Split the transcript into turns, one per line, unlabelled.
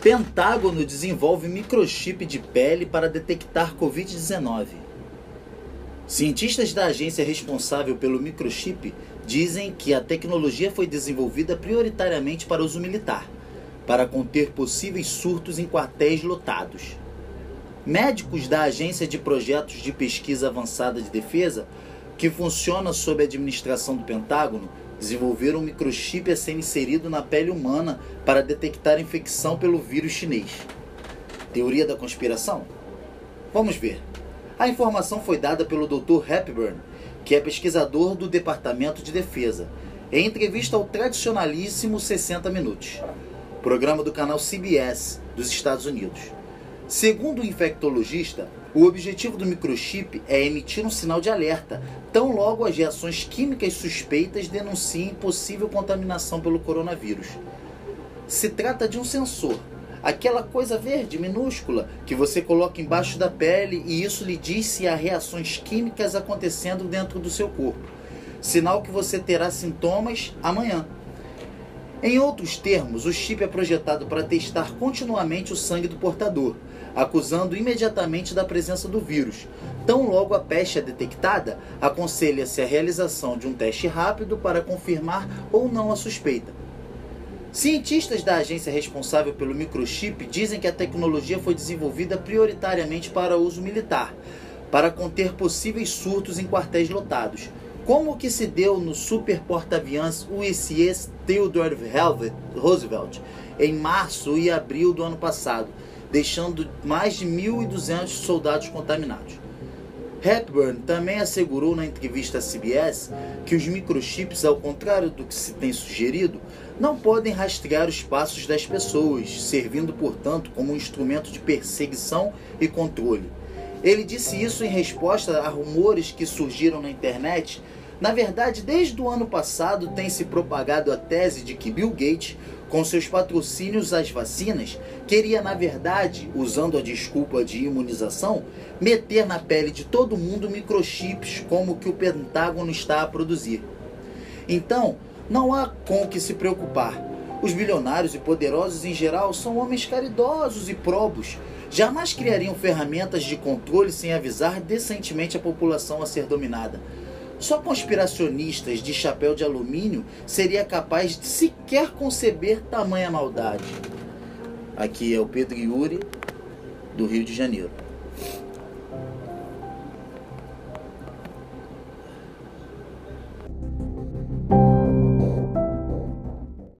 Pentágono desenvolve microchip de pele para detectar Covid-19. Cientistas da agência responsável pelo microchip dizem que a tecnologia foi desenvolvida prioritariamente para uso militar, para conter possíveis surtos em quartéis lotados. Médicos da Agência de Projetos de Pesquisa Avançada de Defesa, que funciona sob a administração do Pentágono, desenvolveram um microchip a ser inserido na pele humana para detectar infecção pelo vírus chinês. Teoria da conspiração? Vamos ver. A informação foi dada pelo Dr. Hepburn, que é pesquisador do Departamento de Defesa, em entrevista ao tradicionalíssimo 60 Minutos, programa do canal CBS dos Estados Unidos. Segundo o infectologista, o objetivo do microchip é emitir um sinal de alerta, tão logo as reações químicas suspeitas denunciem possível contaminação pelo coronavírus. Se trata de um sensor, aquela coisa verde minúscula que você coloca embaixo da pele e isso lhe diz se há reações químicas acontecendo dentro do seu corpo. Sinal que você terá sintomas amanhã. Em outros termos, o chip é projetado para testar continuamente o sangue do portador acusando imediatamente da presença do vírus. Tão logo a peste é detectada, aconselha-se a realização de um teste rápido para confirmar ou não a suspeita. Cientistas da agência responsável pelo microchip dizem que a tecnologia foi desenvolvida prioritariamente para uso militar, para conter possíveis surtos em quartéis lotados, como o que se deu no super porta-aviões USS Theodore Roosevelt em março e abril do ano passado, deixando mais de 1.200 soldados contaminados. Hepburn também assegurou na entrevista à CBS que os microchips, ao contrário do que se tem sugerido, não podem rastrear os passos das pessoas, servindo, portanto, como um instrumento de perseguição e controle. Ele disse isso em resposta a rumores que surgiram na internet. Na verdade, desde o ano passado tem se propagado a tese de que Bill Gates com seus patrocínios às vacinas, queria, na verdade, usando a desculpa de imunização, meter na pele de todo mundo microchips como que o Pentágono está a produzir. Então, não há com o que se preocupar. Os bilionários e poderosos em geral são homens caridosos e probos. Jamais criariam ferramentas de controle sem avisar decentemente a população a ser dominada. Só conspiracionistas de chapéu de alumínio seria capaz de sequer conceber tamanha maldade. Aqui é o Pedro Yuri, do Rio de Janeiro.